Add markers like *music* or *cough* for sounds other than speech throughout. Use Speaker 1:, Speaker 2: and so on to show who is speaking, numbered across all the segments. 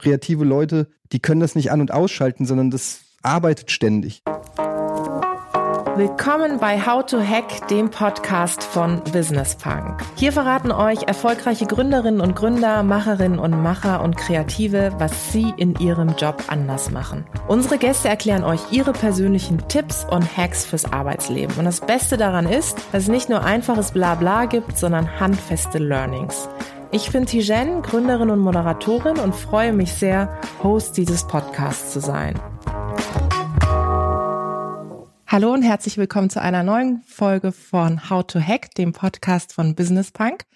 Speaker 1: kreative Leute, die können das nicht an- und ausschalten, sondern das arbeitet ständig.
Speaker 2: Willkommen bei How to Hack, dem Podcast von Business Punk. Hier verraten euch erfolgreiche Gründerinnen und Gründer, Macherinnen und Macher und Kreative, was sie in ihrem Job anders machen. Unsere Gäste erklären euch ihre persönlichen Tipps und Hacks fürs Arbeitsleben. Und das Beste daran ist, dass es nicht nur einfaches Blabla gibt, sondern handfeste Learnings. Ich bin Tijen, Gründerin und Moderatorin und freue mich sehr, Host dieses Podcasts zu sein. Hallo und herzlich willkommen zu einer neuen Folge von How to Hack, dem Podcast von Business Punk.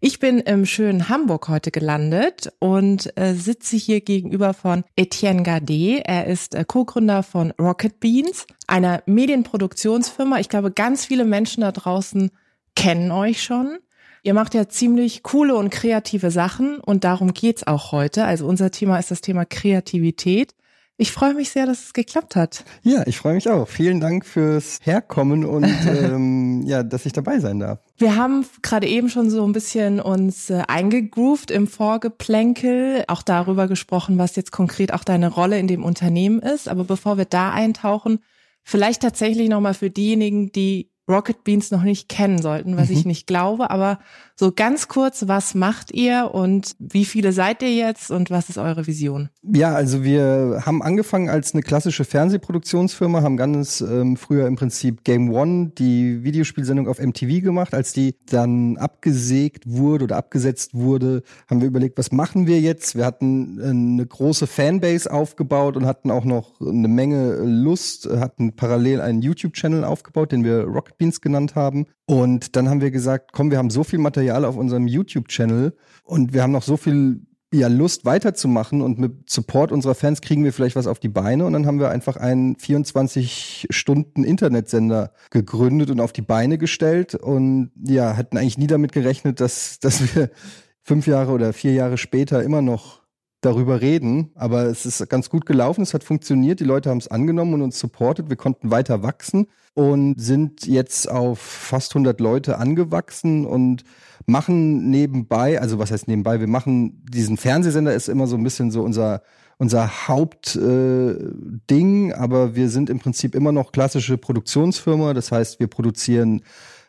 Speaker 2: Ich bin im schönen Hamburg heute gelandet und äh, sitze hier gegenüber von Etienne Gardet. Er ist äh, Co-Gründer von Rocket Beans, einer Medienproduktionsfirma. Ich glaube, ganz viele Menschen da draußen kennen euch schon. Ihr macht ja ziemlich coole und kreative Sachen und darum geht's auch heute. Also unser Thema ist das Thema Kreativität. Ich freue mich sehr, dass es geklappt hat.
Speaker 1: Ja, ich freue mich auch. Vielen Dank fürs Herkommen und *laughs* ähm, ja, dass ich dabei sein darf.
Speaker 2: Wir haben gerade eben schon so ein bisschen uns äh, eingegroovt im Vorgeplänkel, auch darüber gesprochen, was jetzt konkret auch deine Rolle in dem Unternehmen ist. Aber bevor wir da eintauchen, vielleicht tatsächlich nochmal für diejenigen, die Rocket Beans noch nicht kennen sollten, was mhm. ich nicht glaube. Aber so ganz kurz, was macht ihr und wie viele seid ihr jetzt und was ist eure Vision?
Speaker 1: Ja, also wir haben angefangen als eine klassische Fernsehproduktionsfirma, haben ganz ähm, früher im Prinzip Game One, die Videospielsendung auf MTV gemacht. Als die dann abgesägt wurde oder abgesetzt wurde, haben wir überlegt, was machen wir jetzt? Wir hatten eine große Fanbase aufgebaut und hatten auch noch eine Menge Lust, hatten parallel einen YouTube-Channel aufgebaut, den wir Rocket Beans genannt haben. Und dann haben wir gesagt, komm, wir haben so viel Material auf unserem YouTube-Channel und wir haben noch so viel ja, Lust weiterzumachen und mit Support unserer Fans kriegen wir vielleicht was auf die Beine. Und dann haben wir einfach einen 24 Stunden Internetsender gegründet und auf die Beine gestellt. Und ja, hatten eigentlich nie damit gerechnet, dass, dass wir fünf Jahre oder vier Jahre später immer noch darüber reden, aber es ist ganz gut gelaufen, es hat funktioniert, die Leute haben es angenommen und uns supportet, wir konnten weiter wachsen und sind jetzt auf fast 100 Leute angewachsen und machen nebenbei, also was heißt nebenbei, wir machen diesen Fernsehsender ist immer so ein bisschen so unser unser Hauptding, äh, aber wir sind im Prinzip immer noch klassische Produktionsfirma, das heißt, wir produzieren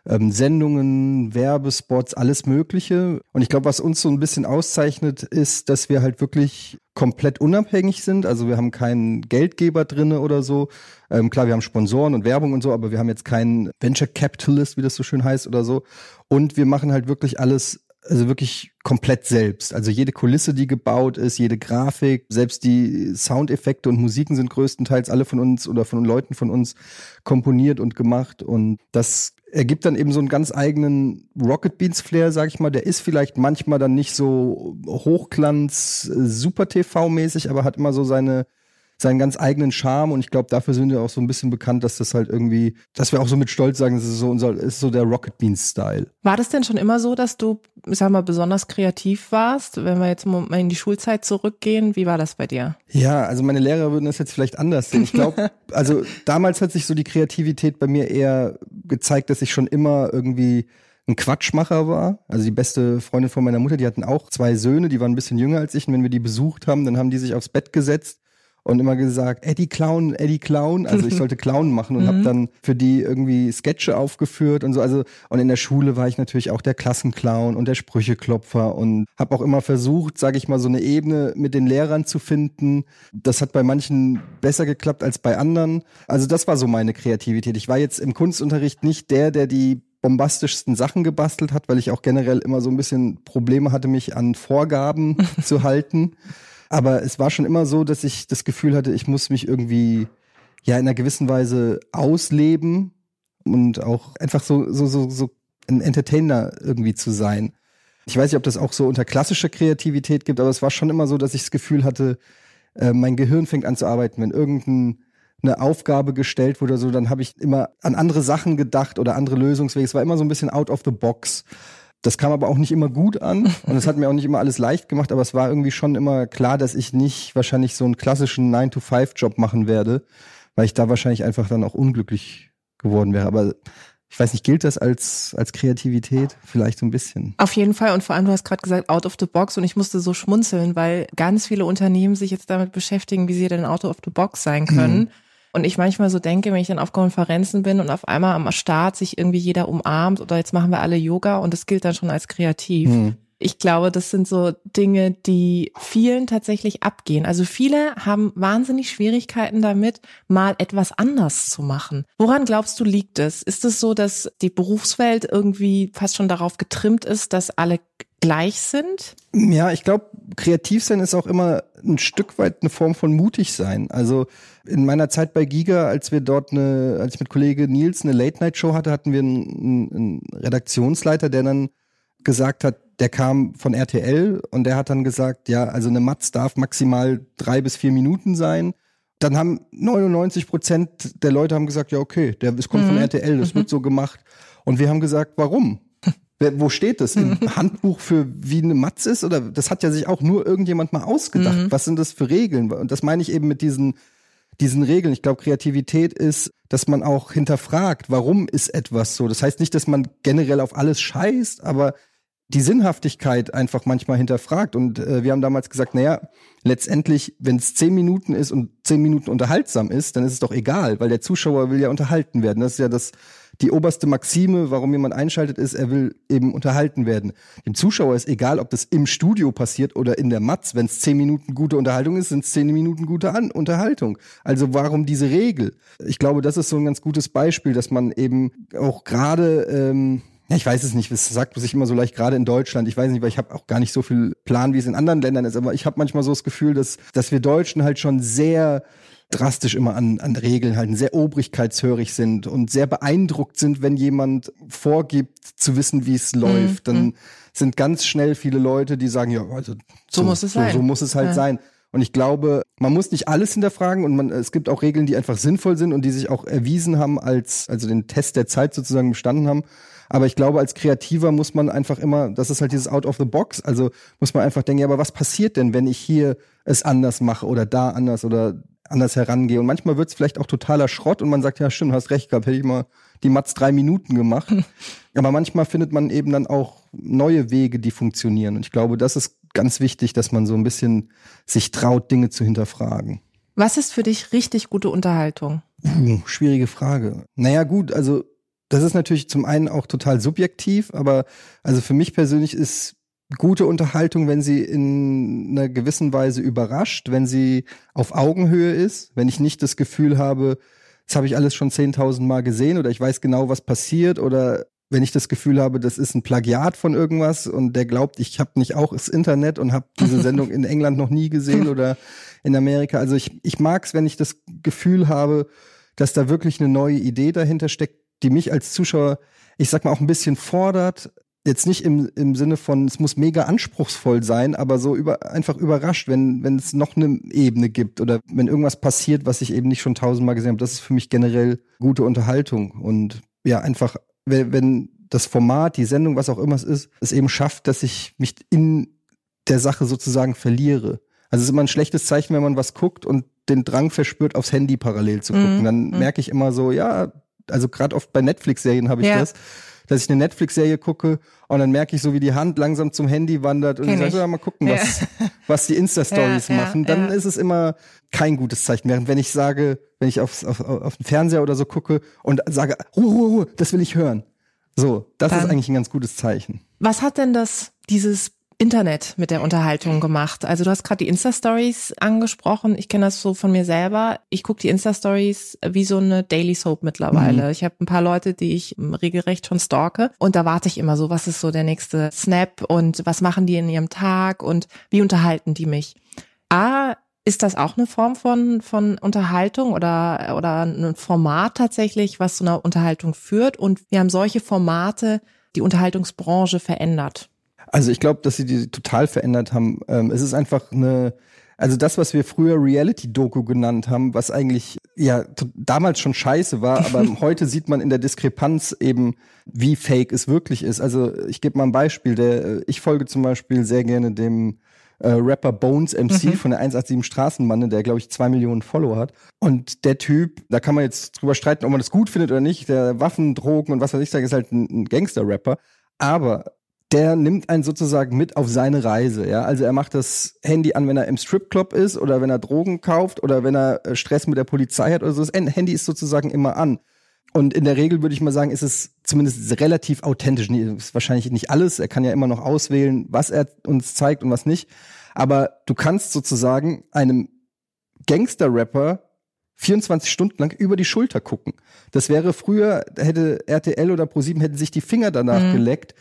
Speaker 1: ähm, Sendungen, Werbespots, alles Mögliche. Und ich glaube, was uns so ein bisschen auszeichnet, ist, dass wir halt wirklich komplett unabhängig sind. Also wir haben keinen Geldgeber drinne oder so. Ähm, klar, wir haben Sponsoren und Werbung und so, aber wir haben jetzt keinen Venture Capitalist, wie das so schön heißt oder so. Und wir machen halt wirklich alles also wirklich komplett selbst. Also jede Kulisse, die gebaut ist, jede Grafik, selbst die Soundeffekte und Musiken sind größtenteils alle von uns oder von Leuten von uns komponiert und gemacht. Und das ergibt dann eben so einen ganz eigenen Rocket Beans Flair, sag ich mal. Der ist vielleicht manchmal dann nicht so Hochglanz, äh, Super TV mäßig, aber hat immer so seine seinen ganz eigenen Charme und ich glaube, dafür sind wir auch so ein bisschen bekannt, dass das halt irgendwie, dass wir auch so mit Stolz sagen, das ist so unser, ist so der Rocket Beans Style.
Speaker 2: War das denn schon immer so, dass du, ich sag mal, besonders kreativ warst? Wenn wir jetzt mal in die Schulzeit zurückgehen, wie war das bei dir?
Speaker 1: Ja, also meine Lehrer würden das jetzt vielleicht anders sehen. Ich glaube, *laughs* also damals hat sich so die Kreativität bei mir eher gezeigt, dass ich schon immer irgendwie ein Quatschmacher war. Also die beste Freundin von meiner Mutter, die hatten auch zwei Söhne, die waren ein bisschen jünger als ich. Und wenn wir die besucht haben, dann haben die sich aufs Bett gesetzt und immer gesagt, Eddie Clown, Eddie Clown. Also ich sollte Clown machen und mhm. habe dann für die irgendwie Sketche aufgeführt und so. Also und in der Schule war ich natürlich auch der Klassenclown und der Sprücheklopfer und habe auch immer versucht, sage ich mal, so eine Ebene mit den Lehrern zu finden. Das hat bei manchen besser geklappt als bei anderen. Also das war so meine Kreativität. Ich war jetzt im Kunstunterricht nicht der, der die bombastischsten Sachen gebastelt hat, weil ich auch generell immer so ein bisschen Probleme hatte, mich an Vorgaben *laughs* zu halten. Aber es war schon immer so, dass ich das Gefühl hatte, ich muss mich irgendwie ja in einer gewissen Weise ausleben und auch einfach so, so, so, so ein Entertainer irgendwie zu sein. Ich weiß nicht, ob das auch so unter klassischer Kreativität gibt, aber es war schon immer so, dass ich das Gefühl hatte, äh, mein Gehirn fängt an zu arbeiten. Wenn irgendeine Aufgabe gestellt wurde, so, dann habe ich immer an andere Sachen gedacht oder andere Lösungswege. Es war immer so ein bisschen out of the box. Das kam aber auch nicht immer gut an *laughs* und es hat mir auch nicht immer alles leicht gemacht, aber es war irgendwie schon immer klar, dass ich nicht wahrscheinlich so einen klassischen 9-to-5-Job machen werde, weil ich da wahrscheinlich einfach dann auch unglücklich geworden wäre. Aber Ich weiß nicht, gilt das als, als Kreativität? Vielleicht so ein bisschen.
Speaker 2: Auf jeden Fall. Und vor allem, du hast gerade gesagt, out of the box. Und ich musste so schmunzeln, weil ganz viele Unternehmen sich jetzt damit beschäftigen, wie sie denn out of the box sein können. Mhm. Und ich manchmal so denke, wenn ich dann auf Konferenzen bin und auf einmal am Start sich irgendwie jeder umarmt oder jetzt machen wir alle Yoga und das gilt dann schon als kreativ. Mhm ich glaube, das sind so Dinge, die vielen tatsächlich abgehen. Also viele haben wahnsinnig Schwierigkeiten damit, mal etwas anders zu machen. Woran glaubst du, liegt es? Ist es so, dass die Berufswelt irgendwie fast schon darauf getrimmt ist, dass alle gleich sind?
Speaker 1: Ja, ich glaube, kreativ sein ist auch immer ein Stück weit eine Form von mutig sein. Also in meiner Zeit bei Giga, als wir dort eine, als ich mit Kollege Nils eine Late-Night-Show hatte, hatten wir einen, einen Redaktionsleiter, der dann gesagt hat, der kam von RTL und der hat dann gesagt, ja, also eine Matz darf maximal drei bis vier Minuten sein. Dann haben 99 Prozent der Leute haben gesagt, ja, okay, der, das kommt mhm. von RTL, das mhm. wird so gemacht. Und wir haben gesagt, warum? *laughs* Wo steht das? Im Handbuch für wie eine Matz ist? Oder das hat ja sich auch nur irgendjemand mal ausgedacht. Mhm. Was sind das für Regeln? Und das meine ich eben mit diesen, diesen Regeln. Ich glaube, Kreativität ist, dass man auch hinterfragt, warum ist etwas so. Das heißt nicht, dass man generell auf alles scheißt, aber die Sinnhaftigkeit einfach manchmal hinterfragt. Und äh, wir haben damals gesagt, naja, letztendlich, wenn es zehn Minuten ist und zehn Minuten unterhaltsam ist, dann ist es doch egal, weil der Zuschauer will ja unterhalten werden. Das ist ja das, die oberste Maxime, warum jemand einschaltet, ist, er will eben unterhalten werden. Dem Zuschauer ist egal, ob das im Studio passiert oder in der Matz. Wenn es zehn Minuten gute Unterhaltung ist, sind es zehn Minuten gute An Unterhaltung. Also warum diese Regel? Ich glaube, das ist so ein ganz gutes Beispiel, dass man eben auch gerade ähm, ja, ich weiß es nicht, es sagt sich immer so leicht, gerade in Deutschland. Ich weiß nicht, weil ich habe auch gar nicht so viel Plan, wie es in anderen Ländern ist, aber ich habe manchmal so das Gefühl, dass, dass wir Deutschen halt schon sehr drastisch immer an, an Regeln halten, sehr obrigkeitshörig sind und sehr beeindruckt sind, wenn jemand vorgibt zu wissen, wie es mhm, läuft. Dann mhm. sind ganz schnell viele Leute, die sagen, ja, also
Speaker 2: so, so muss es so, sein.
Speaker 1: So muss es halt ja. sein. Und ich glaube, man muss nicht alles hinterfragen und man, es gibt auch Regeln, die einfach sinnvoll sind und die sich auch erwiesen haben als, also den Test der Zeit sozusagen bestanden haben. Aber ich glaube, als Kreativer muss man einfach immer, das ist halt dieses Out of the Box, also muss man einfach denken, ja, aber was passiert denn, wenn ich hier es anders mache oder da anders oder anders herangehe? Und manchmal wird es vielleicht auch totaler Schrott und man sagt, ja, stimmt, hast recht gehabt, hätte ich mal die Mats drei Minuten gemacht. *laughs* aber manchmal findet man eben dann auch neue Wege, die funktionieren. Und ich glaube, das ist ganz wichtig, dass man so ein bisschen sich traut, Dinge zu hinterfragen.
Speaker 2: Was ist für dich richtig gute Unterhaltung?
Speaker 1: Uh, schwierige Frage. Naja, gut, also das ist natürlich zum einen auch total subjektiv, aber also für mich persönlich ist gute Unterhaltung, wenn sie in einer gewissen Weise überrascht, wenn sie auf Augenhöhe ist, wenn ich nicht das Gefühl habe, das habe ich alles schon 10.000 Mal gesehen oder ich weiß genau, was passiert oder wenn ich das Gefühl habe, das ist ein Plagiat von irgendwas und der glaubt, ich habe nicht auch das Internet und habe diese *laughs* Sendung in England noch nie gesehen oder in Amerika. Also ich, ich mag es, wenn ich das Gefühl habe, dass da wirklich eine neue Idee dahinter steckt, die mich als Zuschauer, ich sag mal, auch ein bisschen fordert. Jetzt nicht im, im Sinne von, es muss mega anspruchsvoll sein, aber so über, einfach überrascht, wenn, wenn es noch eine Ebene gibt oder wenn irgendwas passiert, was ich eben nicht schon tausendmal gesehen habe. Das ist für mich generell gute Unterhaltung. Und ja, einfach, wenn, wenn das Format, die Sendung, was auch immer es ist, es eben schafft, dass ich mich in der Sache sozusagen verliere. Also es ist immer ein schlechtes Zeichen, wenn man was guckt und den Drang verspürt, aufs Handy parallel zu gucken. Mm, Dann mm. merke ich immer so, ja, also gerade oft bei Netflix-Serien habe ich ja. das, dass ich eine Netflix-Serie gucke und dann merke ich so, wie die Hand langsam zum Handy wandert und Kenn ich sage, ja, mal gucken, was, ja. *laughs* was die Insta-Stories ja, machen. Dann ist es immer kein gutes Zeichen. Während wenn ich sage, wenn ich aufs, auf, auf den Fernseher oder so gucke und sage, Ruhe, Ruhe, Ruhe, das will ich hören. So, das dann, ist eigentlich ein ganz gutes Zeichen.
Speaker 2: Was hat denn das, dieses Internet mit der Unterhaltung gemacht. Also du hast gerade die Insta-Stories angesprochen. Ich kenne das so von mir selber. Ich gucke die Insta-Stories wie so eine Daily Soap mittlerweile. Mhm. Ich habe ein paar Leute, die ich regelrecht schon stalke. Und da warte ich immer so, was ist so der nächste Snap und was machen die in ihrem Tag und wie unterhalten die mich. A, ist das auch eine Form von, von Unterhaltung oder, oder ein Format tatsächlich, was zu einer Unterhaltung führt? Und wir haben solche Formate die Unterhaltungsbranche verändert.
Speaker 1: Also ich glaube, dass sie die total verändert haben. Ähm, es ist einfach eine, also das, was wir früher Reality-Doku genannt haben, was eigentlich ja damals schon scheiße war, aber *laughs* heute sieht man in der Diskrepanz eben, wie fake es wirklich ist. Also ich gebe mal ein Beispiel. Der, ich folge zum Beispiel sehr gerne dem äh, Rapper Bones MC mhm. von der 187 Straßenbande, der glaube ich zwei Millionen Follower hat. Und der Typ, da kann man jetzt drüber streiten, ob man das gut findet oder nicht. Der Waffen, Drogen und was weiß ich sage, ist halt ein, ein Gangster-Rapper. Aber der nimmt einen sozusagen mit auf seine Reise, ja. Also er macht das Handy an, wenn er im Stripclub ist oder wenn er Drogen kauft oder wenn er äh, Stress mit der Polizei hat oder so. Das Handy ist sozusagen immer an. Und in der Regel würde ich mal sagen, ist es zumindest relativ authentisch. Ist wahrscheinlich nicht alles. Er kann ja immer noch auswählen, was er uns zeigt und was nicht. Aber du kannst sozusagen einem Gangster-Rapper 24 Stunden lang über die Schulter gucken. Das wäre früher, hätte RTL oder ProSieben hätten sich die Finger danach mhm. geleckt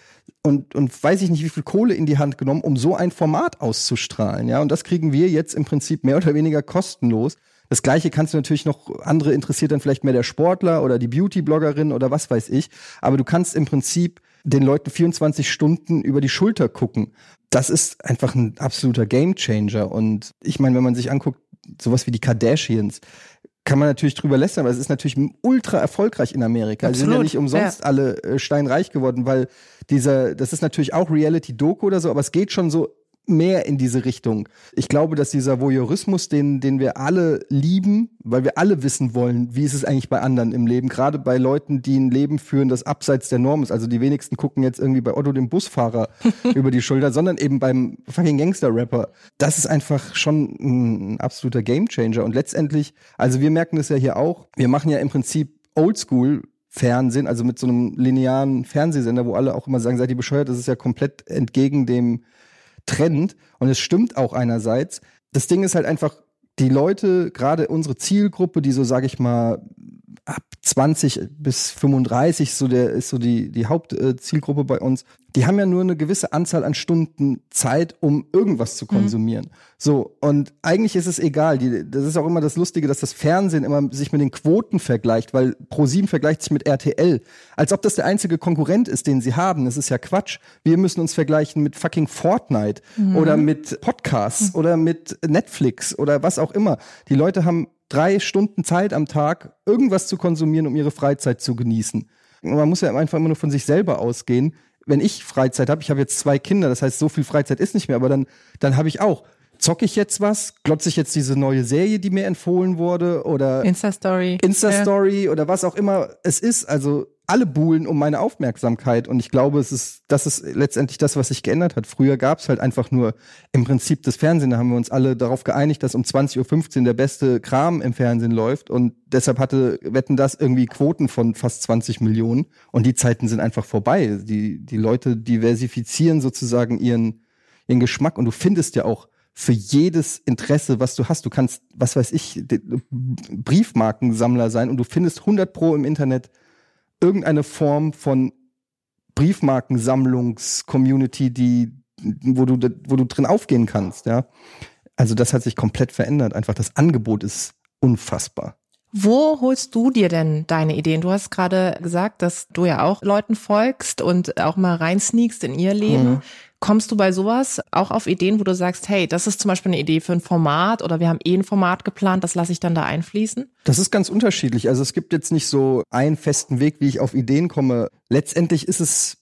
Speaker 1: und, und weiß ich nicht, wie viel Kohle in die Hand genommen, um so ein Format auszustrahlen. Ja, und das kriegen wir jetzt im Prinzip mehr oder weniger kostenlos. Das gleiche kannst du natürlich noch, andere interessiert dann vielleicht mehr der Sportler oder die Beauty-Bloggerin oder was weiß ich. Aber du kannst im Prinzip den Leuten 24 Stunden über die Schulter gucken. Das ist einfach ein absoluter Gamechanger. Und ich meine, wenn man sich anguckt, sowas wie die Kardashians, kann man natürlich drüber lästern, aber es ist natürlich ultra erfolgreich in Amerika. Absolut. Sie sind ja nicht umsonst ja. alle äh, steinreich geworden, weil dieser, das ist natürlich auch Reality-Doku oder so, aber es geht schon so mehr in diese Richtung. Ich glaube, dass dieser Voyeurismus, den, den wir alle lieben, weil wir alle wissen wollen, wie ist es eigentlich bei anderen im Leben, gerade bei Leuten, die ein Leben führen, das abseits der Norm ist. Also die wenigsten gucken jetzt irgendwie bei Otto dem Busfahrer *laughs* über die Schulter, sondern eben beim fucking Gangster-Rapper. Das ist einfach schon ein absoluter Gamechanger. Und letztendlich, also wir merken das ja hier auch, wir machen ja im Prinzip Oldschool Fernsehen, also mit so einem linearen Fernsehsender, wo alle auch immer sagen, seid ihr bescheuert, das ist ja komplett entgegen dem Trend. Und es stimmt auch einerseits. Das Ding ist halt einfach, die Leute, gerade unsere Zielgruppe, die so, sage ich mal, ab 20 bis 35 so der ist so die die Hauptzielgruppe äh, bei uns. Die haben ja nur eine gewisse Anzahl an Stunden Zeit, um irgendwas zu mhm. konsumieren. Mhm. So und eigentlich ist es egal. Die, das ist auch immer das Lustige, dass das Fernsehen immer sich mit den Quoten vergleicht, weil ProSieben vergleicht sich mit RTL, als ob das der einzige Konkurrent ist, den sie haben. Das ist ja Quatsch. Wir müssen uns vergleichen mit fucking Fortnite mhm. oder mit Podcasts mhm. oder mit Netflix oder was auch immer. Die Leute haben drei Stunden Zeit am Tag, irgendwas zu konsumieren, um ihre Freizeit zu genießen. man muss ja einfach immer nur von sich selber ausgehen. Wenn ich Freizeit habe, ich habe jetzt zwei Kinder, das heißt, so viel Freizeit ist nicht mehr, aber dann, dann habe ich auch zocke ich jetzt was? Glotze ich jetzt diese neue Serie, die mir empfohlen wurde? Oder
Speaker 2: Insta-Story.
Speaker 1: Insta-Story ja. oder was auch immer es ist. Also alle buhlen um meine Aufmerksamkeit. Und ich glaube, es ist, das ist letztendlich das, was sich geändert hat. Früher gab es halt einfach nur im Prinzip das Fernsehen. Da haben wir uns alle darauf geeinigt, dass um 20.15 Uhr der beste Kram im Fernsehen läuft. Und deshalb hatte Wetten das irgendwie Quoten von fast 20 Millionen. Und die Zeiten sind einfach vorbei. Die, die Leute diversifizieren sozusagen ihren, ihren Geschmack. Und du findest ja auch für jedes Interesse, was du hast. Du kannst, was weiß ich, Briefmarkensammler sein und du findest 100 pro im Internet irgendeine Form von Briefmarkensammlungs-Community, die, wo du, wo du drin aufgehen kannst, ja. Also das hat sich komplett verändert. Einfach das Angebot ist unfassbar.
Speaker 2: Wo holst du dir denn deine Ideen? Du hast gerade gesagt, dass du ja auch Leuten folgst und auch mal reinsneakst in ihr Leben. Mhm. Kommst du bei sowas auch auf Ideen, wo du sagst, hey, das ist zum Beispiel eine Idee für ein Format oder wir haben eh ein Format geplant, das lasse ich dann da einfließen?
Speaker 1: Das ist ganz unterschiedlich. Also es gibt jetzt nicht so einen festen Weg, wie ich auf Ideen komme. Letztendlich ist es,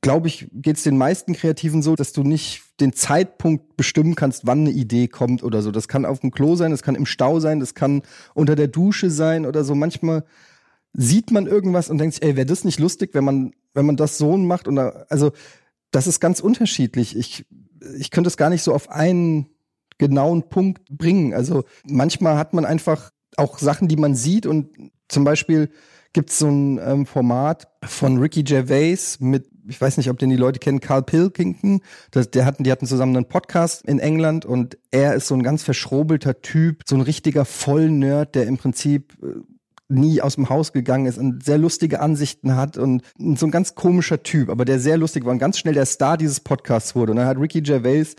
Speaker 1: glaube ich, geht es den meisten Kreativen so, dass du nicht den Zeitpunkt bestimmen kannst, wann eine Idee kommt oder so. Das kann auf dem Klo sein, das kann im Stau sein, das kann unter der Dusche sein oder so. Manchmal sieht man irgendwas und denkt sich, ey, wäre das nicht lustig, wenn man, wenn man das so macht? Und da, also das ist ganz unterschiedlich. Ich, ich könnte es gar nicht so auf einen genauen Punkt bringen. Also manchmal hat man einfach auch Sachen, die man sieht und zum Beispiel gibt es so ein ähm, Format von Ricky Gervais mit, ich weiß nicht, ob den die Leute kennen, Carl Pilkington. Das, der hatten, die hatten zusammen einen Podcast in England und er ist so ein ganz verschrobelter Typ, so ein richtiger Vollnerd, der im Prinzip äh, nie aus dem Haus gegangen ist und sehr lustige Ansichten hat und so ein ganz komischer Typ, aber der sehr lustig war und ganz schnell der Star dieses Podcasts wurde. Und dann hat Ricky Gervais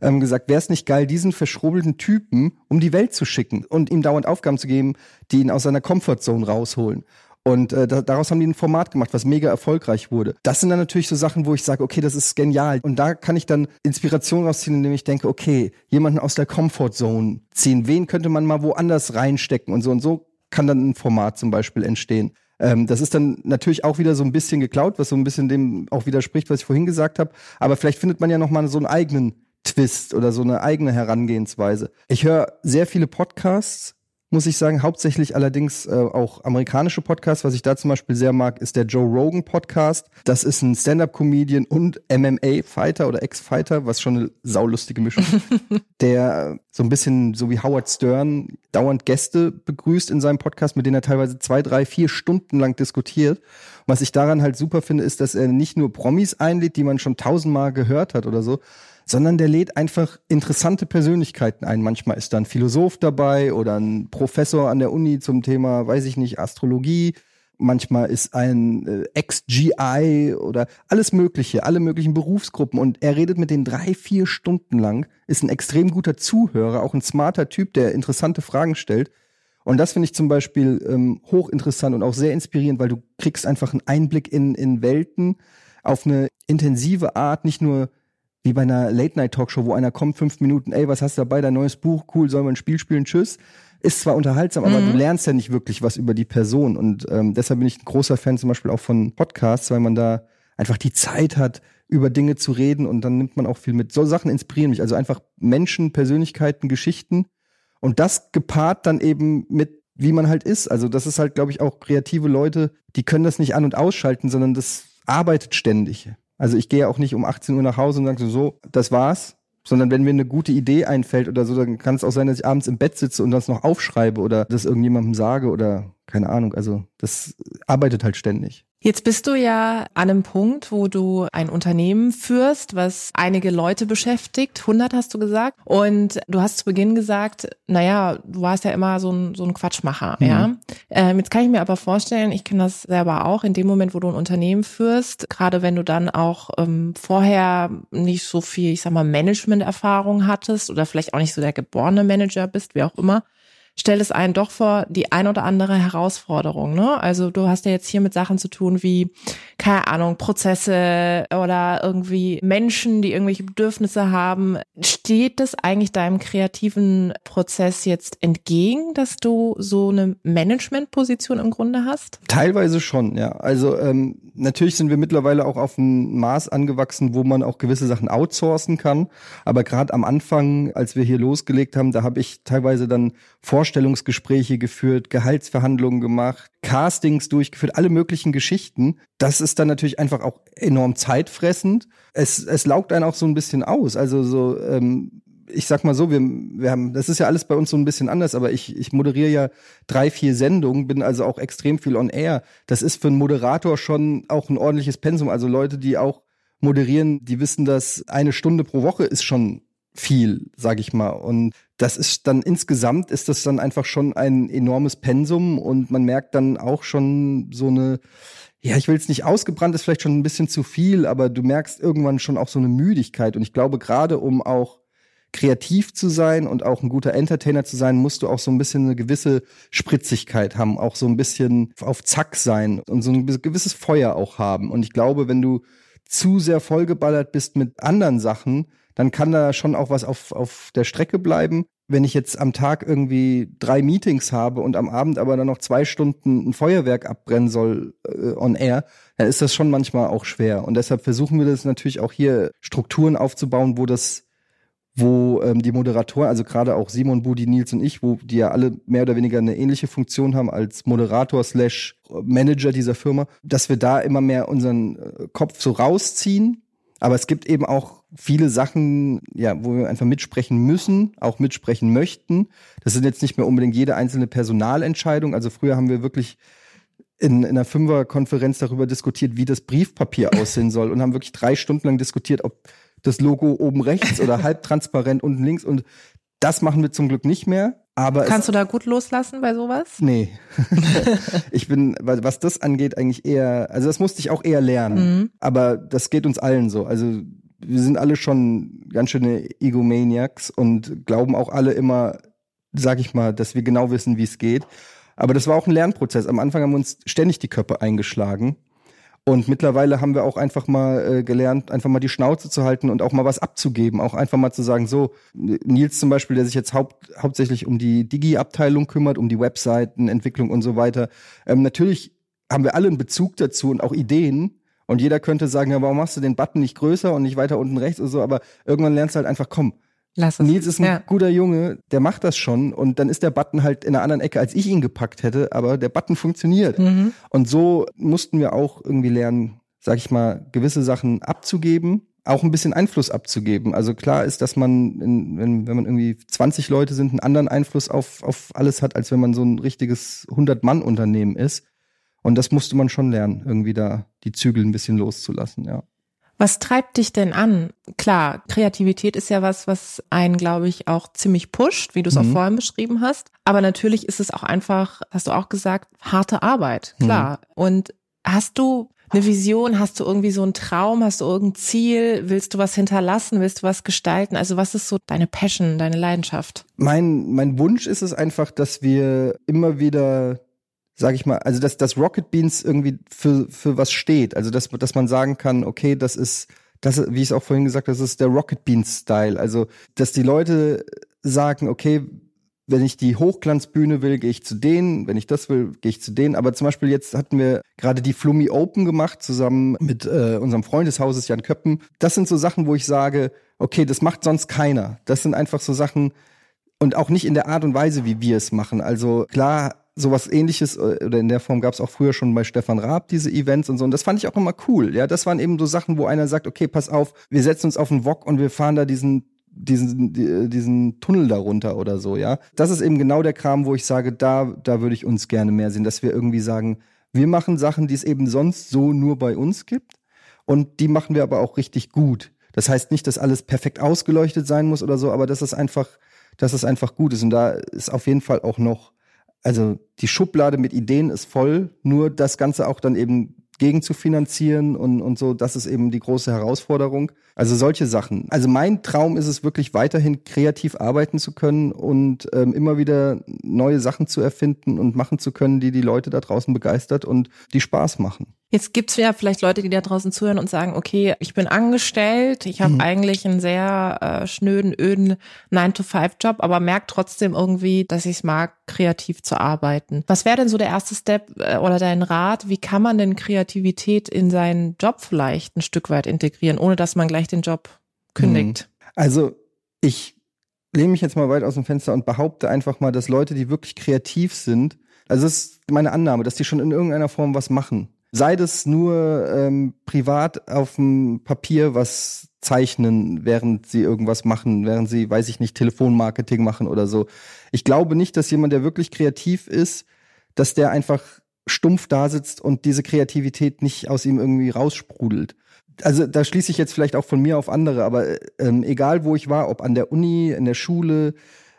Speaker 1: ähm, gesagt, wäre es nicht geil, diesen verschrobelten Typen um die Welt zu schicken und ihm dauernd Aufgaben zu geben, die ihn aus seiner Comfortzone rausholen. Und äh, daraus haben die ein Format gemacht, was mega erfolgreich wurde. Das sind dann natürlich so Sachen, wo ich sage, okay, das ist genial. Und da kann ich dann Inspiration rausziehen, indem ich denke, okay, jemanden aus der Comfortzone ziehen. Wen könnte man mal woanders reinstecken und so und so kann dann ein Format zum Beispiel entstehen. Ähm, das ist dann natürlich auch wieder so ein bisschen geklaut, was so ein bisschen dem auch widerspricht, was ich vorhin gesagt habe. Aber vielleicht findet man ja noch mal so einen eigenen Twist oder so eine eigene Herangehensweise. Ich höre sehr viele Podcasts, muss ich sagen, hauptsächlich allerdings äh, auch amerikanische Podcasts. Was ich da zum Beispiel sehr mag, ist der Joe Rogan Podcast. Das ist ein Stand-up-Comedian und MMA-Fighter oder Ex-Fighter, was schon eine saulustige Mischung ist. *laughs* der so ein bisschen so wie Howard Stern dauernd Gäste begrüßt in seinem Podcast, mit denen er teilweise zwei, drei, vier Stunden lang diskutiert. was ich daran halt super finde, ist, dass er nicht nur Promis einlädt, die man schon tausendmal gehört hat oder so, sondern der lädt einfach interessante Persönlichkeiten ein. Manchmal ist da ein Philosoph dabei oder ein Professor an der Uni zum Thema, weiß ich nicht, Astrologie. Manchmal ist ein äh, Ex-GI oder alles Mögliche, alle möglichen Berufsgruppen. Und er redet mit denen drei, vier Stunden lang, ist ein extrem guter Zuhörer, auch ein smarter Typ, der interessante Fragen stellt. Und das finde ich zum Beispiel ähm, hochinteressant und auch sehr inspirierend, weil du kriegst einfach einen Einblick in, in Welten auf eine intensive Art, nicht nur wie bei einer Late-Night-Talkshow, wo einer kommt, fünf Minuten, ey, was hast du dabei, dein neues Buch, cool, sollen wir ein Spiel spielen, tschüss. Ist zwar unterhaltsam, aber mhm. du lernst ja nicht wirklich was über die Person. Und ähm, deshalb bin ich ein großer Fan zum Beispiel auch von Podcasts, weil man da einfach die Zeit hat, über Dinge zu reden und dann nimmt man auch viel mit. So Sachen inspirieren mich. Also einfach Menschen, Persönlichkeiten, Geschichten. Und das gepaart dann eben mit, wie man halt ist. Also das ist halt, glaube ich, auch kreative Leute, die können das nicht an- und ausschalten, sondern das arbeitet ständig. Also ich gehe auch nicht um 18 Uhr nach Hause und sage so, das war's, sondern wenn mir eine gute Idee einfällt oder so, dann kann es auch sein, dass ich abends im Bett sitze und das noch aufschreibe oder das irgendjemandem sage oder keine Ahnung. Also das arbeitet halt ständig.
Speaker 2: Jetzt bist du ja an einem Punkt, wo du ein Unternehmen führst, was einige Leute beschäftigt. 100 hast du gesagt. Und du hast zu Beginn gesagt, naja, du warst ja immer so ein, so ein Quatschmacher, mhm. ja. Ähm, jetzt kann ich mir aber vorstellen, ich kenne das selber auch, in dem Moment, wo du ein Unternehmen führst, gerade wenn du dann auch ähm, vorher nicht so viel, ich sag mal, Management-Erfahrung hattest oder vielleicht auch nicht so der geborene Manager bist, wie auch immer, stellt es einen doch vor die ein oder andere Herausforderung. Ne? Also du hast ja jetzt hier mit Sachen zu tun wie, keine Ahnung, Prozesse oder irgendwie Menschen, die irgendwelche Bedürfnisse haben. Steht das eigentlich deinem kreativen Prozess jetzt entgegen, dass du so eine Managementposition im Grunde hast?
Speaker 1: Teilweise schon, ja. Also ähm, natürlich sind wir mittlerweile auch auf ein Maß angewachsen, wo man auch gewisse Sachen outsourcen kann. Aber gerade am Anfang, als wir hier losgelegt haben, da habe ich teilweise dann Vorstellungsgespräche geführt, Gehaltsverhandlungen gemacht, Castings durchgeführt, alle möglichen Geschichten. Das ist dann natürlich einfach auch enorm zeitfressend. Es, es laugt einen auch so ein bisschen aus. Also so, ähm, ich sag mal so, wir, wir haben, das ist ja alles bei uns so ein bisschen anders, aber ich, ich moderiere ja drei, vier Sendungen, bin also auch extrem viel on air. Das ist für einen Moderator schon auch ein ordentliches Pensum. Also Leute, die auch moderieren, die wissen, dass eine Stunde pro Woche ist schon viel, sag ich mal. Und das ist dann insgesamt ist das dann einfach schon ein enormes Pensum und man merkt dann auch schon so eine, ja, ich will es nicht ausgebrannt, ist vielleicht schon ein bisschen zu viel, aber du merkst irgendwann schon auch so eine Müdigkeit. Und ich glaube, gerade um auch kreativ zu sein und auch ein guter Entertainer zu sein, musst du auch so ein bisschen eine gewisse Spritzigkeit haben, auch so ein bisschen auf Zack sein und so ein gewisses Feuer auch haben. Und ich glaube, wenn du zu sehr vollgeballert bist mit anderen Sachen, dann kann da schon auch was auf, auf der Strecke bleiben. Wenn ich jetzt am Tag irgendwie drei Meetings habe und am Abend aber dann noch zwei Stunden ein Feuerwerk abbrennen soll äh, on air, dann ist das schon manchmal auch schwer. Und deshalb versuchen wir das natürlich auch hier Strukturen aufzubauen, wo das wo ähm, die Moderatoren, also gerade auch Simon, Budi, Nils und ich, wo die ja alle mehr oder weniger eine ähnliche Funktion haben als Moderator slash Manager dieser Firma, dass wir da immer mehr unseren äh, Kopf so rausziehen. Aber es gibt eben auch viele Sachen, ja, wo wir einfach mitsprechen müssen, auch mitsprechen möchten. Das sind jetzt nicht mehr unbedingt jede einzelne Personalentscheidung. Also früher haben wir wirklich in, in einer Fünferkonferenz darüber diskutiert, wie das Briefpapier *laughs* aussehen soll und haben wirklich drei Stunden lang diskutiert, ob das Logo oben rechts oder halbtransparent unten links und das machen wir zum Glück nicht mehr. Aber
Speaker 2: Kannst du da gut loslassen bei sowas?
Speaker 1: Nee. *laughs* *laughs* ich bin, was das angeht, eigentlich eher, also das musste ich auch eher lernen. Mhm. Aber das geht uns allen so. Also wir sind alle schon ganz schöne Egomaniacs und glauben auch alle immer, sag ich mal, dass wir genau wissen, wie es geht. Aber das war auch ein Lernprozess. Am Anfang haben wir uns ständig die Köpfe eingeschlagen. Und mittlerweile haben wir auch einfach mal äh, gelernt, einfach mal die Schnauze zu halten und auch mal was abzugeben. Auch einfach mal zu sagen, so, Nils zum Beispiel, der sich jetzt haupt, hauptsächlich um die Digi-Abteilung kümmert, um die Webseitenentwicklung und so weiter. Ähm, natürlich haben wir alle einen Bezug dazu und auch Ideen. Und jeder könnte sagen, ja, warum machst du den Button nicht größer und nicht weiter unten rechts oder so, aber irgendwann lernst du halt einfach, komm,
Speaker 2: Lass es.
Speaker 1: Nils ist ein
Speaker 2: ja.
Speaker 1: guter Junge, der macht das schon und dann ist der Button halt in einer anderen Ecke, als ich ihn gepackt hätte, aber der Button funktioniert.
Speaker 2: Mhm.
Speaker 1: Und so mussten wir auch irgendwie lernen, sag ich mal, gewisse Sachen abzugeben, auch ein bisschen Einfluss abzugeben. Also klar ist, dass man, in, wenn, wenn man irgendwie 20 Leute sind, einen anderen Einfluss auf, auf alles hat, als wenn man so ein richtiges 100-Mann-Unternehmen ist. Und das musste man schon lernen, irgendwie da die Zügel ein bisschen loszulassen, ja.
Speaker 2: Was treibt dich denn an? Klar, Kreativität ist ja was, was einen, glaube ich, auch ziemlich pusht, wie du es auch
Speaker 1: Mhm.
Speaker 2: vorhin beschrieben hast. Aber natürlich ist es auch einfach, hast du auch gesagt, harte Arbeit, klar. Und hast du eine Vision, hast du irgendwie so einen Traum, hast du irgendein Ziel, willst du was hinterlassen, willst du was gestalten? Also was ist so deine Passion, deine Leidenschaft?
Speaker 1: Mein, mein Wunsch ist es einfach, dass wir immer wieder, sag ich mal, also dass, dass Rocket Beans irgendwie für, für was steht. Also dass, dass man sagen kann, okay, das ist, das, wie ich es auch vorhin gesagt habe, das ist der Rocket Beans Style. Also, dass die Leute sagen, okay, wenn ich die Hochglanzbühne will, gehe ich zu denen. Wenn ich das will, gehe ich zu denen. Aber zum Beispiel jetzt hatten wir gerade die Flummi Open gemacht, zusammen mit äh, unserem Freund des Hauses, Jan Köppen. Das sind so Sachen, wo ich sage, okay, das macht sonst keiner. Das sind einfach so Sachen, und auch nicht in der Art und Weise, wie wir es machen. Also klar, sowas ähnliches äh, oder in der Form gab es auch früher schon bei Stefan Raab diese Events und so. Und das fand ich auch immer cool. Ja, das waren eben so Sachen, wo einer sagt, okay, pass auf, wir setzen uns auf den Wok und wir fahren da diesen diesen die- diesen Tunnel darunter oder so, ja. Das ist eben genau der Kram, wo ich sage, da da würde ich uns gerne mehr sehen, dass wir irgendwie sagen, wir machen Sachen, die es eben sonst so nur bei uns gibt und die machen wir aber auch richtig gut. Das heißt nicht, dass alles perfekt ausgeleuchtet sein muss oder so, aber dass es einfach, dass es einfach gut ist. Und da ist auf jeden Fall auch noch, also die Schublade mit Ideen ist voll, nur das Ganze auch dann eben gegen zu finanzieren und, und so, das ist eben die große Herausforderung. Also solche Sachen. Also mein Traum ist es wirklich weiterhin kreativ arbeiten zu können und ähm, immer wieder neue Sachen zu erfinden und machen zu können, die die Leute da draußen begeistert und die Spaß machen.
Speaker 2: Jetzt gibt's ja vielleicht Leute, die da draußen zuhören und sagen, okay, ich bin angestellt, ich habe
Speaker 1: Mhm.
Speaker 2: eigentlich einen sehr äh, schnöden, öden 9-to-5-Job, aber merke trotzdem irgendwie, dass ich es mag, kreativ zu arbeiten. Was wäre denn so der erste Step äh, oder dein Rat? Wie kann man denn Kreativität in seinen Job vielleicht ein Stück weit integrieren, ohne dass man gleich den Job kündigt?
Speaker 1: Also ich lehne mich jetzt mal weit aus dem Fenster und behaupte einfach mal, dass Leute, die wirklich kreativ sind, also das ist meine Annahme, dass die schon in irgendeiner Form was machen. Sei das nur ähm, privat auf dem Papier was zeichnen, während sie irgendwas machen, während sie, weiß ich nicht, Telefonmarketing machen oder so. Ich glaube nicht, dass jemand, der wirklich kreativ ist, dass der einfach stumpf da sitzt und diese Kreativität nicht aus ihm irgendwie raussprudelt. Also da schließe ich jetzt vielleicht auch von mir auf andere, aber ähm, egal wo ich war, ob an der Uni, in der Schule,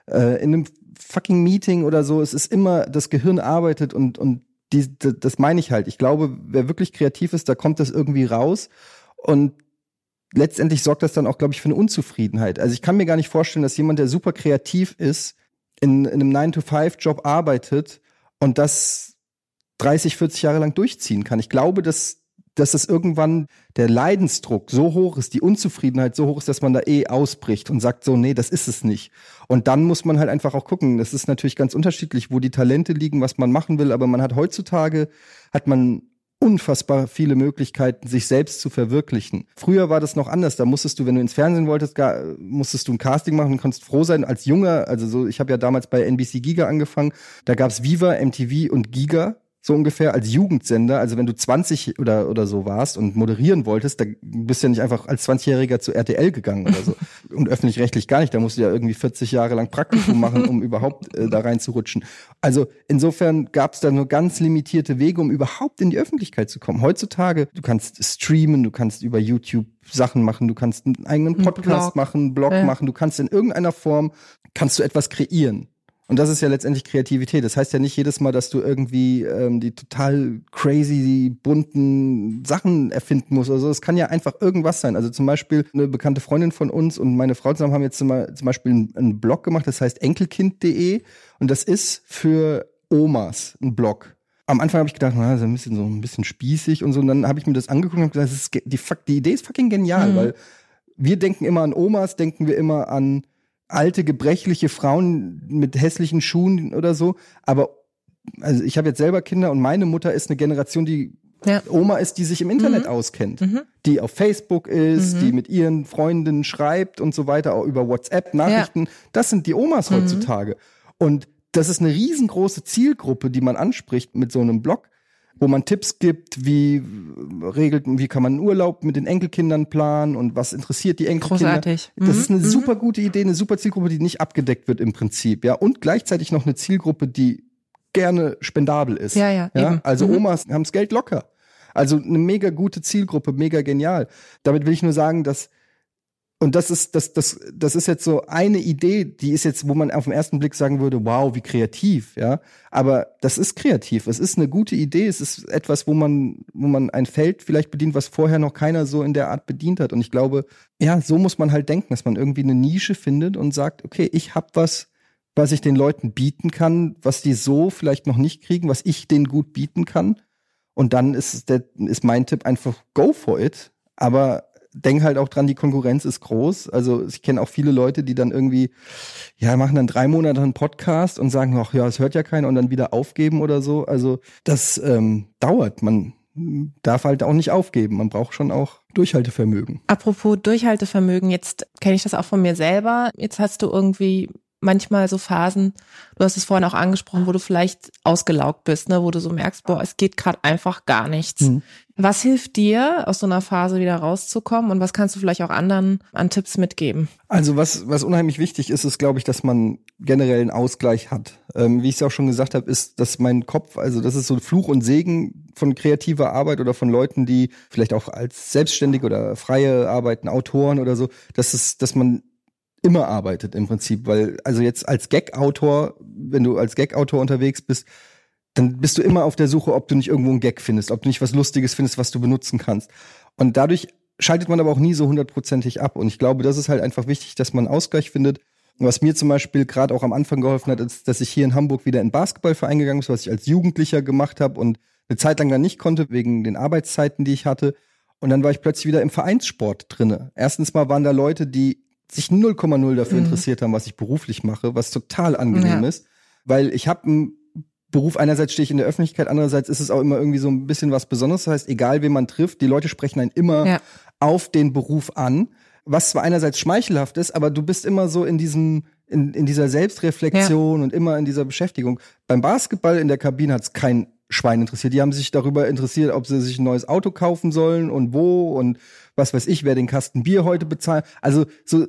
Speaker 1: äh, in einem fucking Meeting oder so, es ist immer, das Gehirn arbeitet und, und die, das meine ich halt. Ich glaube, wer wirklich kreativ ist, da kommt das irgendwie raus und letztendlich sorgt das dann auch, glaube ich, für eine Unzufriedenheit. Also ich kann mir gar nicht vorstellen, dass jemand, der super kreativ ist, in, in einem 9-to-5-Job arbeitet und das 30, 40 Jahre lang durchziehen kann. Ich glaube, dass, dass das irgendwann der Leidensdruck so hoch ist, die Unzufriedenheit so hoch ist, dass man da eh ausbricht und sagt so, nee, das ist es nicht. Und dann muss man halt einfach auch gucken. Das ist natürlich ganz unterschiedlich, wo die Talente liegen, was man machen will, aber man hat heutzutage, hat man unfassbar viele Möglichkeiten, sich selbst zu verwirklichen. Früher war das noch anders. Da musstest du, wenn du ins Fernsehen wolltest, gar, musstest du ein Casting machen und konntest froh sein als Junger. Also so, ich habe ja damals bei NBC Giga angefangen. Da gab's Viva, MTV und Giga so ungefähr als Jugendsender. Also wenn du 20 oder oder so warst und moderieren wolltest, da bist du ja nicht einfach als 20-Jähriger zu RTL gegangen oder so. *laughs* Und öffentlich-rechtlich gar nicht. Da musst du ja irgendwie 40 Jahre lang Praktikum machen, um *laughs* überhaupt äh, da reinzurutschen. Also insofern gab es da nur ganz limitierte Wege, um überhaupt in die Öffentlichkeit zu kommen. Heutzutage, du kannst streamen, du kannst über YouTube Sachen machen, du kannst einen eigenen Podcast
Speaker 2: Blog.
Speaker 1: machen, einen Blog
Speaker 2: Ja.
Speaker 1: machen, du kannst in irgendeiner Form, kannst du etwas kreieren. Und das ist ja letztendlich Kreativität. Das heißt ja nicht jedes Mal, dass du irgendwie ähm, die total crazy, bunten Sachen erfinden musst. Also es kann ja einfach irgendwas sein. Also zum Beispiel eine bekannte Freundin von uns und meine Frau zusammen haben jetzt zum, Beispiel einen, Blog gemacht, das heißt enkelkind.de und das ist für Omas ein Blog. Am Anfang habe ich gedacht, na, das ist ein bisschen so ein bisschen spießig und so. Und dann habe ich mir das angeguckt und hab gesagt, das ist, die, die Idee ist fucking genial,
Speaker 2: Mhm.
Speaker 1: weil wir denken immer an Omas, denken wir immer an alte, gebrechliche Frauen mit hässlichen Schuhen oder so. Aber also ich habe jetzt selber Kinder und meine Mutter ist eine Generation, die ja. Oma ist, die sich im Internet mhm. auskennt, mhm. die auf Facebook ist, mhm. die mit ihren Freundinnen schreibt und so weiter, auch über WhatsApp Nachrichten. Ja. Das sind die Omas mhm. heutzutage. Und das ist eine riesengroße Zielgruppe, die man anspricht mit so einem Blog, wo man Tipps gibt, wie regelt, wie kann man einen Urlaub mit den Enkelkindern planen und was interessiert die Enkelkinder.
Speaker 2: Großartig.
Speaker 1: Das ist eine mhm. super gute Idee, eine super Zielgruppe, die nicht abgedeckt wird im Prinzip, ja. Und gleichzeitig noch eine Zielgruppe, die gerne spendabel ist.
Speaker 2: Ja, ja. ja?
Speaker 1: Also mhm. Omas haben das Geld locker. Also eine mega gute Zielgruppe, mega genial. Damit will ich nur sagen, dass und das ist, das, das, das ist jetzt so eine Idee, die ist jetzt, wo man auf den ersten Blick sagen würde, wow, wie kreativ, ja. Aber das ist kreativ. Es ist eine gute Idee. Es ist etwas, wo man, wo man ein Feld vielleicht bedient, was vorher noch keiner so in der Art bedient hat. Und ich glaube, ja, so muss man halt denken, dass man irgendwie eine Nische findet und sagt, okay, ich habe was, was ich den Leuten bieten kann, was die so vielleicht noch nicht kriegen, was ich denen gut bieten kann. Und dann ist der, ist mein Tipp einfach go for it. Aber denk halt auch dran, die Konkurrenz ist groß. Also ich kenne auch viele Leute, die dann irgendwie, ja, machen dann drei Monate einen Podcast und sagen, ach ja, es hört ja keiner und dann wieder aufgeben oder so. Also das ähm, dauert. Man darf halt auch nicht aufgeben. Man braucht schon auch Durchhaltevermögen.
Speaker 2: Apropos Durchhaltevermögen, jetzt kenne ich das auch von mir selber. Jetzt hast du irgendwie manchmal so Phasen, du hast es vorhin auch angesprochen, wo du vielleicht ausgelaugt bist, ne, wo du so merkst, boah, es geht gerade einfach gar nichts. Mhm. Was hilft dir, aus so einer Phase wieder rauszukommen und was kannst du vielleicht auch anderen an Tipps mitgeben?
Speaker 1: Also was, was unheimlich wichtig ist, ist, glaube ich, dass man generell einen Ausgleich hat. Ähm, wie ich es auch schon gesagt habe, ist, dass mein Kopf, also das ist so Fluch und Segen von kreativer Arbeit oder von Leuten, die vielleicht auch als selbstständig oder freie arbeiten, Autoren oder so, dass es, dass man immer arbeitet im Prinzip, weil also jetzt als Gag-Autor, wenn du als Gag-Autor unterwegs bist, dann bist du immer auf der Suche, ob du nicht irgendwo einen Gag findest, ob du nicht was Lustiges findest, was du benutzen kannst. Und dadurch schaltet man aber auch nie so hundertprozentig ab. Und ich glaube, das ist halt einfach wichtig, dass man einen Ausgleich findet. Was mir zum Beispiel gerade auch am Anfang geholfen hat, ist, dass ich hier in Hamburg wieder in Basketballverein gegangen bin, was ich als Jugendlicher gemacht habe und eine Zeit lang dann nicht konnte, wegen den Arbeitszeiten, die ich hatte. Und dann war ich plötzlich wieder im Vereinssport drinne. Erstens mal waren da Leute, die sich 0,0 dafür mhm. interessiert haben, was ich beruflich mache, was total angenehm ja. ist, weil ich habe einen Beruf, einerseits stehe ich in der Öffentlichkeit, andererseits ist es auch immer irgendwie so ein bisschen was Besonderes. Das heißt, egal wen man trifft, die Leute sprechen einen immer ja. auf den Beruf an, was zwar einerseits schmeichelhaft ist, aber du bist immer so in diesem in, in dieser Selbstreflexion ja. und immer in dieser Beschäftigung. Beim Basketball in der Kabine hat es kein Schwein interessiert. Die haben sich darüber interessiert, ob sie sich ein neues Auto kaufen sollen und wo und was weiß ich, wer den Kasten Bier heute bezahlt. Also so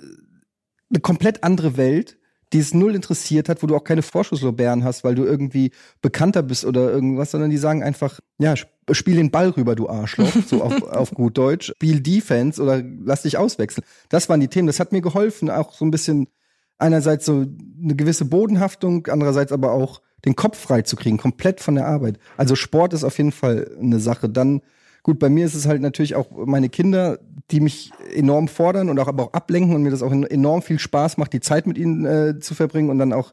Speaker 1: eine komplett andere Welt, die es null interessiert hat, wo du auch keine Vorschusslorbeeren hast, weil du irgendwie bekannter bist oder irgendwas, sondern die sagen einfach, ja, spiel den Ball rüber, du Arschloch, *laughs* so auf, auf gut Deutsch, spiel Defense oder lass dich auswechseln. Das waren die Themen. Das hat mir geholfen, auch so ein bisschen einerseits so eine gewisse Bodenhaftung, andererseits aber auch den Kopf frei zu kriegen, komplett von der Arbeit. Also Sport ist auf jeden Fall eine Sache. Dann, gut, bei mir ist es halt natürlich auch meine Kinder, die mich enorm fordern und auch aber auch ablenken und mir das auch enorm viel Spaß macht, die Zeit mit ihnen äh, zu verbringen und dann auch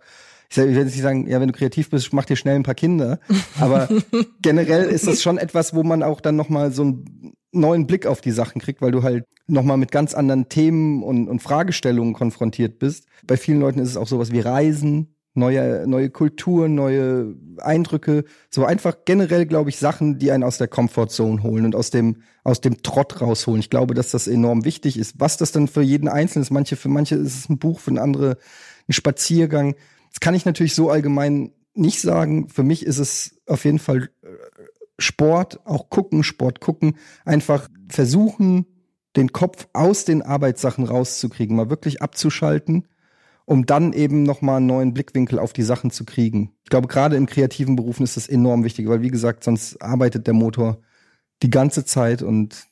Speaker 1: ich werde jetzt nicht sagen, ja, wenn du kreativ bist, mach dir schnell ein paar Kinder. *laughs* Aber generell ist das schon etwas, wo man auch dann nochmal so einen neuen Blick auf die Sachen kriegt, weil du halt nochmal mit ganz anderen Themen und, und Fragestellungen konfrontiert bist. Bei vielen Leuten ist es auch sowas wie Reisen, neue, neue Kulturen, neue Eindrücke, so einfach generell, glaube ich, Sachen, die einen aus der Comfortzone holen und aus dem, aus dem Trott rausholen. Ich glaube, dass das enorm wichtig ist. Was das dann für jeden Einzelnen ist, manche, für manche ist es ein Buch, für andere ein Spaziergang. Das kann ich natürlich so allgemein nicht sagen. Für mich ist es auf jeden Fall äh, Sport, auch gucken, Sport gucken, einfach versuchen, den Kopf aus den Arbeitssachen rauszukriegen, mal wirklich abzuschalten um dann eben nochmal einen neuen Blickwinkel auf die Sachen zu kriegen. Ich glaube, gerade in kreativen Berufen ist das enorm wichtig, weil wie gesagt, sonst arbeitet der Motor die ganze Zeit und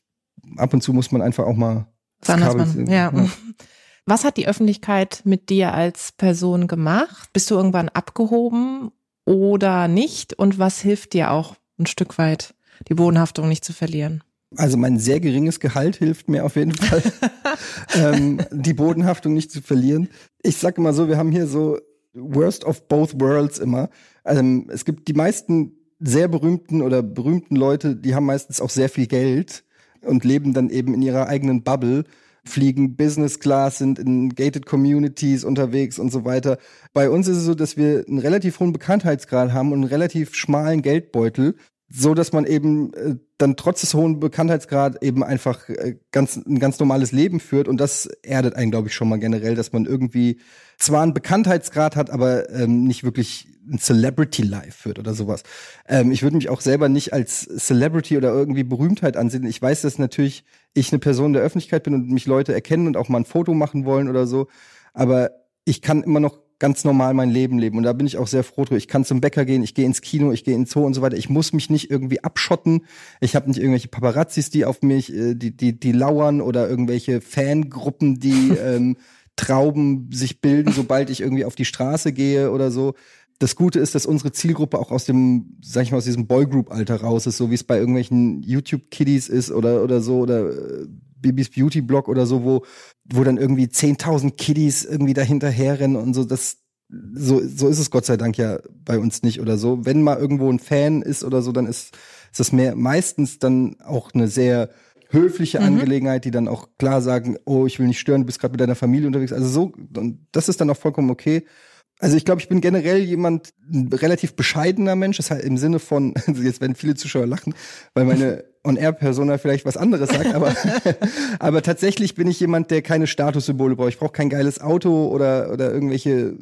Speaker 1: ab und zu muss man einfach auch mal
Speaker 2: das Kabel man, ja. ja. *laughs* Was hat die Öffentlichkeit mit dir als Person gemacht? Bist du irgendwann abgehoben oder nicht? Und was hilft dir auch ein Stück weit, die Bodenhaftung nicht zu verlieren?
Speaker 1: Also mein sehr geringes Gehalt hilft mir auf jeden Fall, *laughs* ähm, die Bodenhaftung nicht zu verlieren. Ich sage immer so, wir haben hier so Worst of both worlds immer. Ähm, es gibt die meisten sehr berühmten oder berühmten Leute, die haben meistens auch sehr viel Geld und leben dann eben in ihrer eigenen Bubble, fliegen Business Class, sind in gated Communities unterwegs und so weiter. Bei uns ist es so, dass wir einen relativ hohen Bekanntheitsgrad haben und einen relativ schmalen Geldbeutel so dass man eben äh, dann trotz des hohen Bekanntheitsgrad eben einfach äh, ganz ein ganz normales Leben führt und das erdet einen glaube ich schon mal generell, dass man irgendwie zwar einen Bekanntheitsgrad hat, aber ähm, nicht wirklich ein Celebrity Life führt oder sowas. Ähm, ich würde mich auch selber nicht als Celebrity oder irgendwie Berühmtheit ansehen. Ich weiß, dass natürlich ich eine Person der Öffentlichkeit bin und mich Leute erkennen und auch mal ein Foto machen wollen oder so, aber ich kann immer noch ganz normal mein Leben leben. Und da bin ich auch sehr froh drüber. Ich kann zum Bäcker gehen, ich gehe ins Kino, ich gehe ins Zoo und so weiter. Ich muss mich nicht irgendwie abschotten. Ich habe nicht irgendwelche Paparazzis, die auf mich, äh, die, die, die lauern oder irgendwelche Fangruppen, die *laughs* ähm, Trauben sich bilden, sobald ich irgendwie auf die Straße gehe oder so. Das Gute ist, dass unsere Zielgruppe auch aus dem, sag ich mal, aus diesem Boygroup-Alter raus ist, so wie es bei irgendwelchen YouTube-Kiddies ist oder, oder so, oder Bibis Beauty Blog oder so, wo, wo dann irgendwie 10.000 Kiddies irgendwie dahinter herrennen und so, das, so, so ist es Gott sei Dank ja bei uns nicht oder so. Wenn mal irgendwo ein Fan ist oder so, dann ist, ist das mehr, meistens dann auch eine sehr höfliche mhm. Angelegenheit, die dann auch klar sagen, oh, ich will nicht stören, du bist gerade mit deiner Familie unterwegs. Also so, und das ist dann auch vollkommen okay. Also ich glaube, ich bin generell jemand, ein relativ bescheidener Mensch, das heißt im Sinne von, *laughs* also jetzt werden viele Zuschauer lachen, weil meine *laughs* On-Air-Persona vielleicht was anderes sagt, aber, *laughs* aber tatsächlich bin ich jemand, der keine Statussymbole braucht. Ich brauche kein geiles Auto oder, oder irgendwelche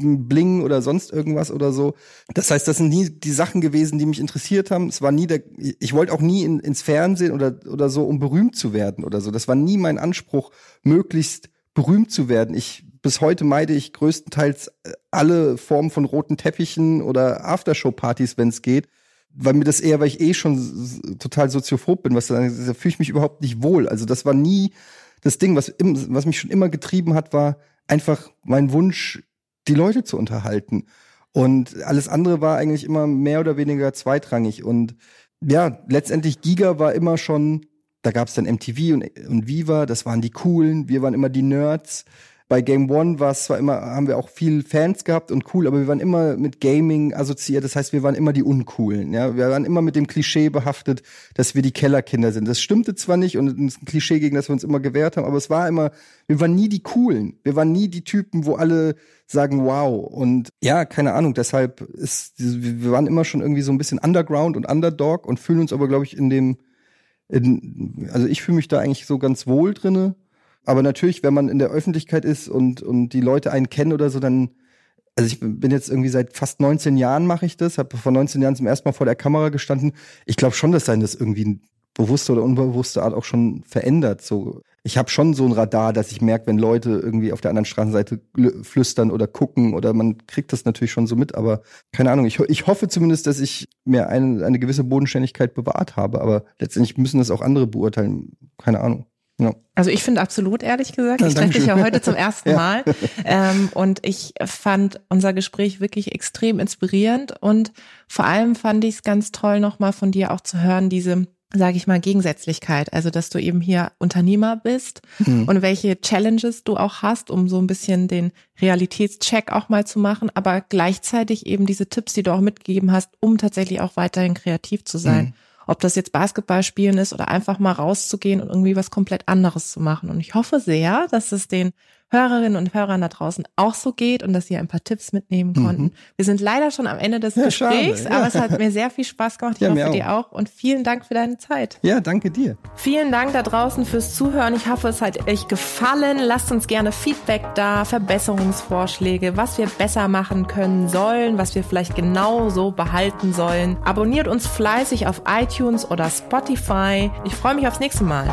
Speaker 1: Bling oder sonst irgendwas oder so. Das heißt, das sind nie die Sachen gewesen, die mich interessiert haben. Es war nie der, ich wollte auch nie in, ins Fernsehen oder, oder so, um berühmt zu werden oder so. Das war nie mein Anspruch, möglichst berühmt zu werden. Ich, bis heute meide ich größtenteils äh, alle Formen von roten Teppichen oder Aftershow-Partys, wenn es geht weil mir das eher, weil ich eh schon total soziophob bin, was da, da fühle ich mich überhaupt nicht wohl. Also das war nie das Ding, was, im, was mich schon immer getrieben hat, war einfach mein Wunsch, die Leute zu unterhalten. Und alles andere war eigentlich immer mehr oder weniger zweitrangig. Und ja, letztendlich Giga war immer schon, da gab es dann MTV und, und Viva, das waren die coolen, wir waren immer die Nerds bei Game One war es zwar immer, haben wir auch viel Fans gehabt und cool, aber wir waren immer mit Gaming assoziiert. Das heißt, wir waren immer die Uncoolen. Ja, wir waren immer mit dem Klischee behaftet, dass wir die Kellerkinder sind. Das stimmte zwar nicht und ein Klischee, gegen das wir uns immer gewehrt haben, aber es war immer, wir waren nie die Coolen. Wir waren nie die Typen, wo alle sagen wow. Und ja, keine Ahnung, deshalb ist, wir waren immer schon irgendwie so ein bisschen Underground und Underdog und fühlen uns aber, glaube ich, in dem, in, also ich fühle mich da eigentlich so ganz wohl drinne aber natürlich, wenn man in der Öffentlichkeit ist und, und die Leute einen kennen oder so, dann, also ich bin jetzt irgendwie seit fast 19 Jahren mache ich das, habe vor 19 Jahren zum ersten Mal vor der Kamera gestanden. Ich glaube schon, dass sein das irgendwie bewusste oder unbewusste Art auch schon verändert. So, ich habe schon so ein Radar, dass ich merke, wenn Leute irgendwie auf der anderen Straßenseite flüstern oder gucken oder man kriegt das natürlich schon so mit, aber keine Ahnung. Ich, ich hoffe zumindest, dass ich mir eine, eine gewisse Bodenständigkeit bewahrt habe, aber letztendlich müssen das auch andere beurteilen. Keine Ahnung.
Speaker 2: Ja. Also ich finde absolut, ehrlich gesagt. Ich treffe dich ja heute zum ersten *laughs* ja. Mal. Ähm, und ich fand unser Gespräch wirklich extrem inspirierend. Und vor allem fand ich es ganz toll, nochmal von dir auch zu hören, diese sage ich mal, Gegensätzlichkeit. Also, dass du eben hier Unternehmer bist mhm. und welche Challenges du auch hast, um so ein bisschen den Realitätscheck auch mal zu machen, aber gleichzeitig eben diese Tipps, die du auch mitgegeben hast, um tatsächlich auch weiterhin kreativ zu sein. Mhm ob das jetzt Basketball spielen ist oder einfach mal rauszugehen und irgendwie was komplett anderes zu machen. Und ich hoffe sehr, dass es den Hörerinnen und Hörern da draußen auch so geht und dass sie ein paar Tipps mitnehmen mhm. konnten. Mhm. Wir sind leider schon am Ende des ja, Gesprächs, ja. aber es hat mir sehr viel Spaß gemacht. Ich ja, hoffe dir auch. Und vielen Dank für deine Zeit.
Speaker 1: Ja, danke dir.
Speaker 2: Vielen Dank da draußen fürs Zuhören. Ich hoffe, es hat euch gefallen. Lasst uns gerne Feedback da, Verbesserungsvorschläge, was wir besser machen können sollen, was wir vielleicht genau so behalten sollen. Abonniert uns fleißig auf iTunes oder Spotify. Ich freue mich aufs nächste Mal.